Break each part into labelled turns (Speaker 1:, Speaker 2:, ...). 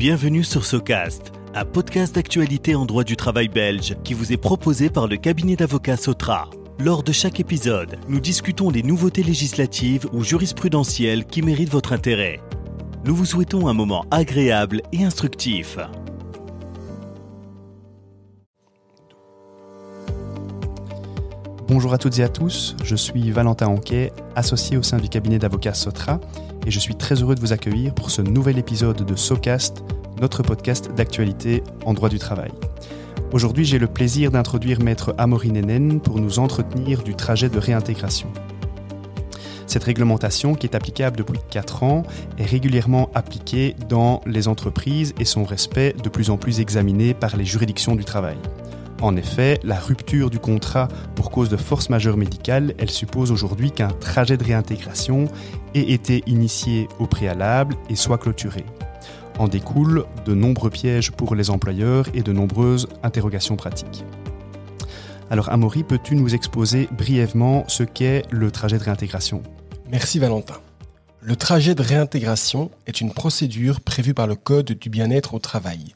Speaker 1: Bienvenue sur Socast, un podcast d'actualité en droit du travail belge qui vous est proposé par le cabinet d'avocats Sotra. Lors de chaque épisode, nous discutons des nouveautés législatives ou jurisprudentielles qui méritent votre intérêt. Nous vous souhaitons un moment agréable et instructif.
Speaker 2: Bonjour à toutes et à tous, je suis Valentin Anquet, associé au sein du cabinet d'avocats Sotra, et je suis très heureux de vous accueillir pour ce nouvel épisode de SoCast, notre podcast d'actualité en droit du travail. Aujourd'hui, j'ai le plaisir d'introduire Maître Amaury Nenen pour nous entretenir du trajet de réintégration. Cette réglementation, qui est applicable depuis 4 ans, est régulièrement appliquée dans les entreprises et son respect de plus en plus examiné par les juridictions du travail. En effet, la rupture du contrat pour cause de force majeure médicale, elle suppose aujourd'hui qu'un trajet de réintégration ait été initié au préalable et soit clôturé. En découlent de nombreux pièges pour les employeurs et de nombreuses interrogations pratiques. Alors Amaury, peux-tu nous exposer brièvement ce qu'est le trajet de réintégration?
Speaker 3: Merci Valentin. Le trajet de réintégration est une procédure prévue par le Code du bien-être au travail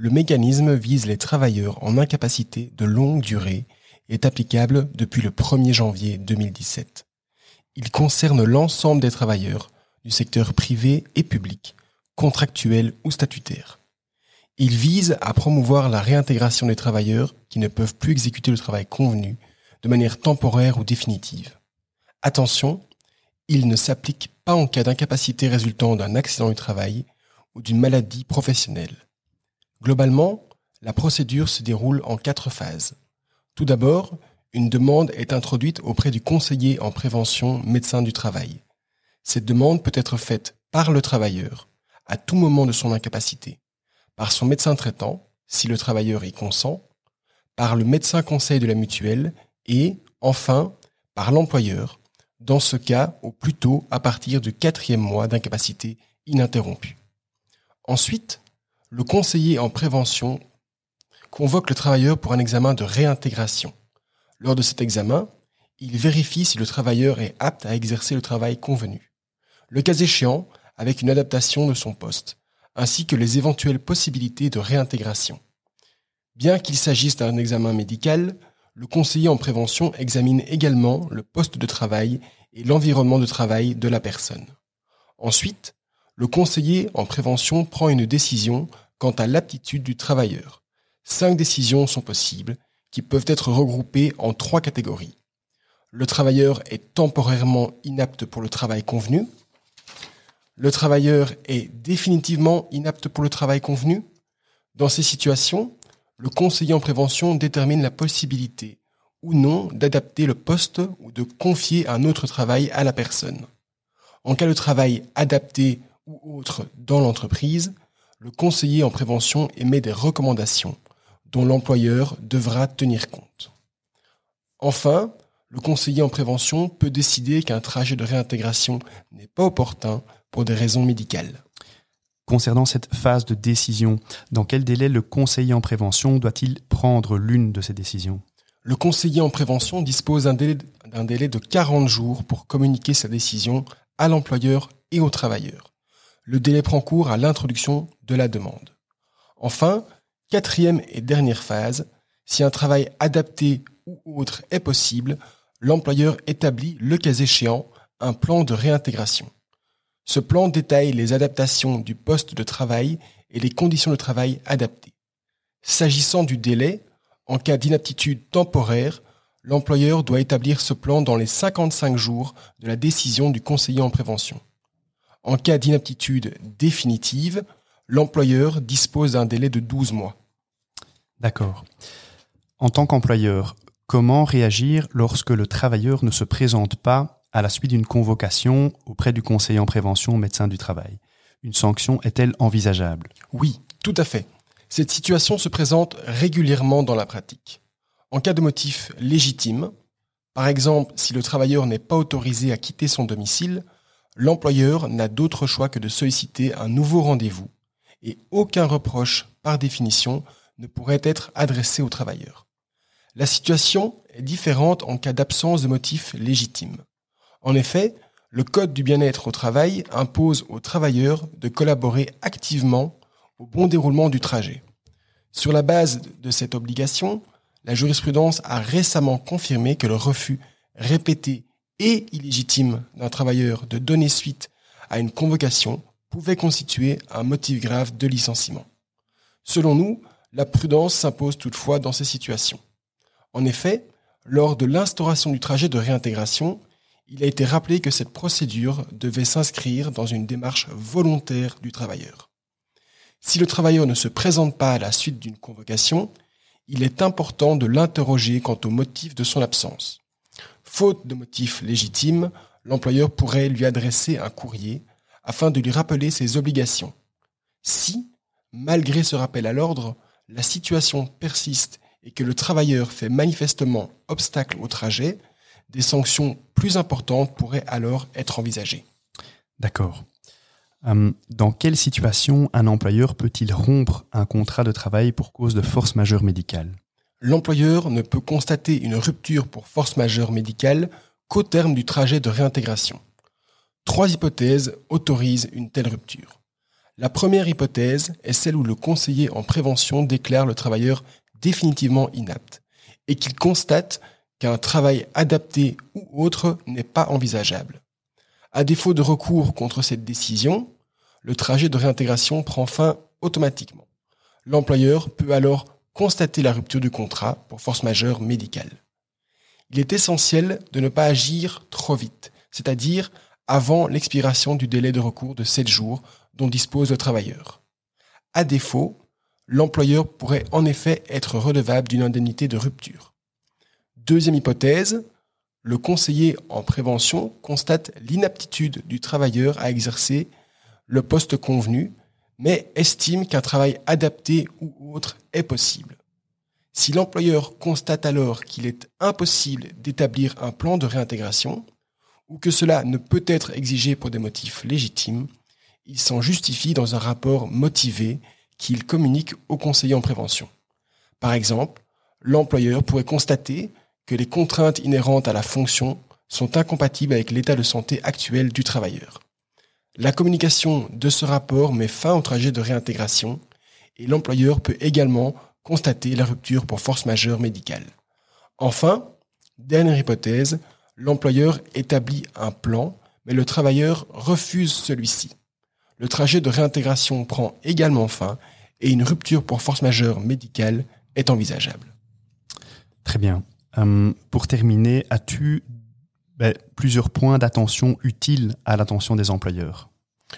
Speaker 3: le mécanisme vise les travailleurs en incapacité de longue durée et est applicable depuis le 1er janvier 2017. Il concerne l'ensemble des travailleurs du secteur privé et public, contractuel ou statutaire. Il vise à promouvoir la réintégration des travailleurs qui ne peuvent plus exécuter le travail convenu de manière temporaire ou définitive. Attention, il ne s'applique pas en cas d'incapacité résultant d'un accident du travail ou d'une maladie professionnelle. Globalement, la procédure se déroule en quatre phases. Tout d'abord, une demande est introduite auprès du conseiller en prévention médecin du travail. Cette demande peut être faite par le travailleur, à tout moment de son incapacité, par son médecin traitant, si le travailleur y consent, par le médecin conseil de la mutuelle et, enfin, par l'employeur, dans ce cas au plus tôt à partir du quatrième mois d'incapacité ininterrompue. Ensuite, le conseiller en prévention convoque le travailleur pour un examen de réintégration. Lors de cet examen, il vérifie si le travailleur est apte à exercer le travail convenu. Le cas échéant, avec une adaptation de son poste, ainsi que les éventuelles possibilités de réintégration. Bien qu'il s'agisse d'un examen médical, le conseiller en prévention examine également le poste de travail et l'environnement de travail de la personne. Ensuite, le conseiller en prévention prend une décision quant à l'aptitude du travailleur. Cinq décisions sont possibles, qui peuvent être regroupées en trois catégories. Le travailleur est temporairement inapte pour le travail convenu. Le travailleur est définitivement inapte pour le travail convenu. Dans ces situations, le conseiller en prévention détermine la possibilité ou non d'adapter le poste ou de confier un autre travail à la personne. En cas de travail adapté ou autre dans l'entreprise, le conseiller en prévention émet des recommandations dont l'employeur devra tenir compte. Enfin, le conseiller en prévention peut décider qu'un trajet de réintégration n'est pas opportun pour des raisons médicales.
Speaker 2: Concernant cette phase de décision, dans quel délai le conseiller en prévention doit-il prendre l'une de ces décisions?
Speaker 3: Le conseiller en prévention dispose d'un délai, délai, de 40 jours pour communiquer sa décision à l'employeur et au travailleur le délai prend cours à l'introduction de la demande. Enfin, quatrième et dernière phase, si un travail adapté ou autre est possible, l'employeur établit, le cas échéant, un plan de réintégration. Ce plan détaille les adaptations du poste de travail et les conditions de travail adaptées. S'agissant du délai, en cas d'inaptitude temporaire, l'employeur doit établir ce plan dans les 55 jours de la décision du conseiller en prévention. En cas d'inaptitude définitive, l'employeur dispose d'un délai de 12 mois.
Speaker 2: D'accord. En tant qu'employeur, comment réagir lorsque le travailleur ne se présente pas à la suite d'une convocation auprès du conseiller en prévention médecin du travail? Une sanction est-elle envisageable?
Speaker 3: Oui, tout à fait. Cette situation se présente régulièrement dans la pratique. En cas de motif légitime, par exemple si le travailleur n'est pas autorisé à quitter son domicile, l'employeur n'a d'autre choix que de solliciter un nouveau rendez-vous et aucun reproche, par définition, ne pourrait être adressé au travailleur. La situation est différente en cas d'absence de motif légitime. En effet, le Code du bien-être au travail impose aux travailleurs de collaborer activement au bon déroulement du trajet. Sur la base de cette obligation, la jurisprudence a récemment confirmé que le refus répété et illégitime d'un travailleur de donner suite à une convocation pouvait constituer un motif grave de licenciement. Selon nous, la prudence s'impose toutefois dans ces situations. En effet, lors de l'instauration du trajet de réintégration, il a été rappelé que cette procédure devait s'inscrire dans une démarche volontaire du travailleur. Si le travailleur ne se présente pas à la suite d'une convocation, il est important de l'interroger quant au motif de son absence. Faute de motif légitime, l'employeur pourrait lui adresser un courrier afin de lui rappeler ses obligations. Si, malgré ce rappel à l'ordre, la situation persiste et que le travailleur fait manifestement obstacle au trajet, des sanctions plus importantes pourraient alors être envisagées.
Speaker 2: D'accord. Hum, dans quelle situation un employeur peut-il rompre un contrat de travail pour cause de force majeure médicale?
Speaker 3: L'employeur ne peut constater une rupture pour force majeure médicale qu'au terme du trajet de réintégration. Trois hypothèses autorisent une telle rupture. La première hypothèse est celle où le conseiller en prévention déclare le travailleur définitivement inapte et qu'il constate qu'un travail adapté ou autre n'est pas envisageable. À défaut de recours contre cette décision, le trajet de réintégration prend fin automatiquement. L'employeur peut alors constater la rupture du contrat pour force majeure médicale. Il est essentiel de ne pas agir trop vite, c'est-à-dire avant l'expiration du délai de recours de 7 jours dont dispose le travailleur. À défaut, l'employeur pourrait en effet être redevable d'une indemnité de rupture. Deuxième hypothèse, le conseiller en prévention constate l'inaptitude du travailleur à exercer le poste convenu, mais estime qu'un travail adapté ou autre est possible. Si l'employeur constate alors qu'il est impossible d'établir un plan de réintégration, ou que cela ne peut être exigé pour des motifs légitimes, il s'en justifie dans un rapport motivé qu'il communique au conseiller en prévention. Par exemple, l'employeur pourrait constater que les contraintes inhérentes à la fonction sont incompatibles avec l'état de santé actuel du travailleur. La communication de ce rapport met fin au trajet de réintégration et l'employeur peut également constater la rupture pour force majeure médicale. Enfin, dernière hypothèse, l'employeur établit un plan, mais le travailleur refuse celui-ci. Le trajet de réintégration prend également fin et une rupture pour force majeure médicale est envisageable.
Speaker 2: Très bien. Hum, pour terminer, as-tu ben, plusieurs points d'attention utiles à l'attention des employeurs?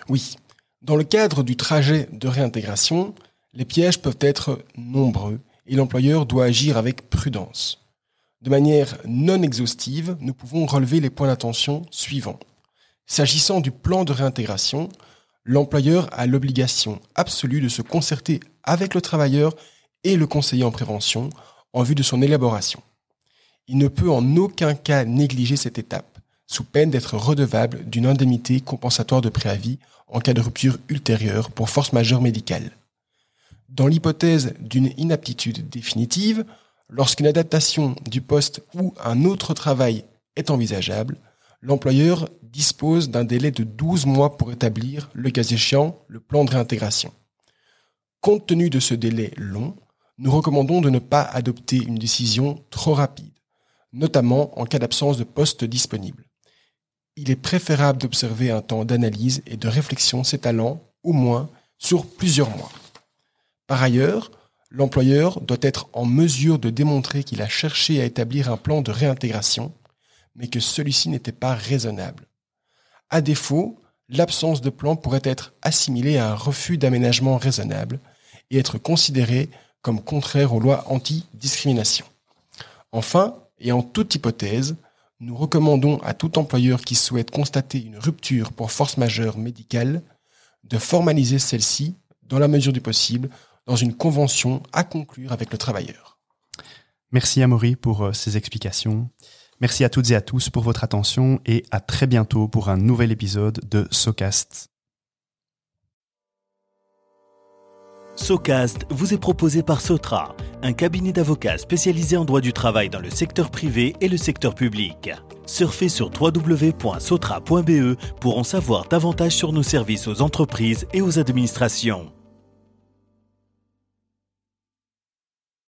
Speaker 3: Oui. Dans le cadre du trajet de réintégration, les pièges peuvent être nombreux et l'employeur doit agir avec prudence. De manière non exhaustive, nous pouvons relever les points d'attention suivants. S'agissant du plan de réintégration, l'employeur a l'obligation absolue de se concerter avec le travailleur et le conseiller en prévention en vue de son élaboration il ne peut en aucun cas négliger cette étape, sous peine d'être redevable d'une indemnité compensatoire de préavis en cas de rupture ultérieure pour force majeure médicale. Dans l'hypothèse d'une inaptitude définitive, lorsqu'une adaptation du poste ou un autre travail est envisageable, l'employeur dispose d'un délai de 12 mois pour établir, le cas échéant, le plan de réintégration. Compte tenu de ce délai long, nous recommandons de ne pas adopter une décision trop rapide notamment en cas d'absence de poste disponible. Il est préférable d'observer un temps d'analyse et de réflexion s'étalant, au moins, sur plusieurs mois. Par ailleurs, l'employeur doit être en mesure de démontrer qu'il a cherché à établir un plan de réintégration, mais que celui-ci n'était pas raisonnable. À défaut, l'absence de plan pourrait être assimilée à un refus d'aménagement raisonnable et être considérée comme contraire aux lois anti-discrimination. Enfin, et en toute hypothèse, nous recommandons à tout employeur qui souhaite constater une rupture pour force majeure médicale de formaliser celle-ci, dans la mesure du possible, dans une convention à conclure avec le travailleur.
Speaker 2: Merci Amaury pour euh, ces explications. Merci à toutes et à tous pour votre attention et à très bientôt pour un nouvel épisode de SoCast.
Speaker 1: SoCast vous est proposé par Sotra, un cabinet d'avocats spécialisé en droit du travail dans le secteur privé et le secteur public. Surfez sur www.sotra.be pour en savoir davantage sur nos services aux entreprises et aux administrations.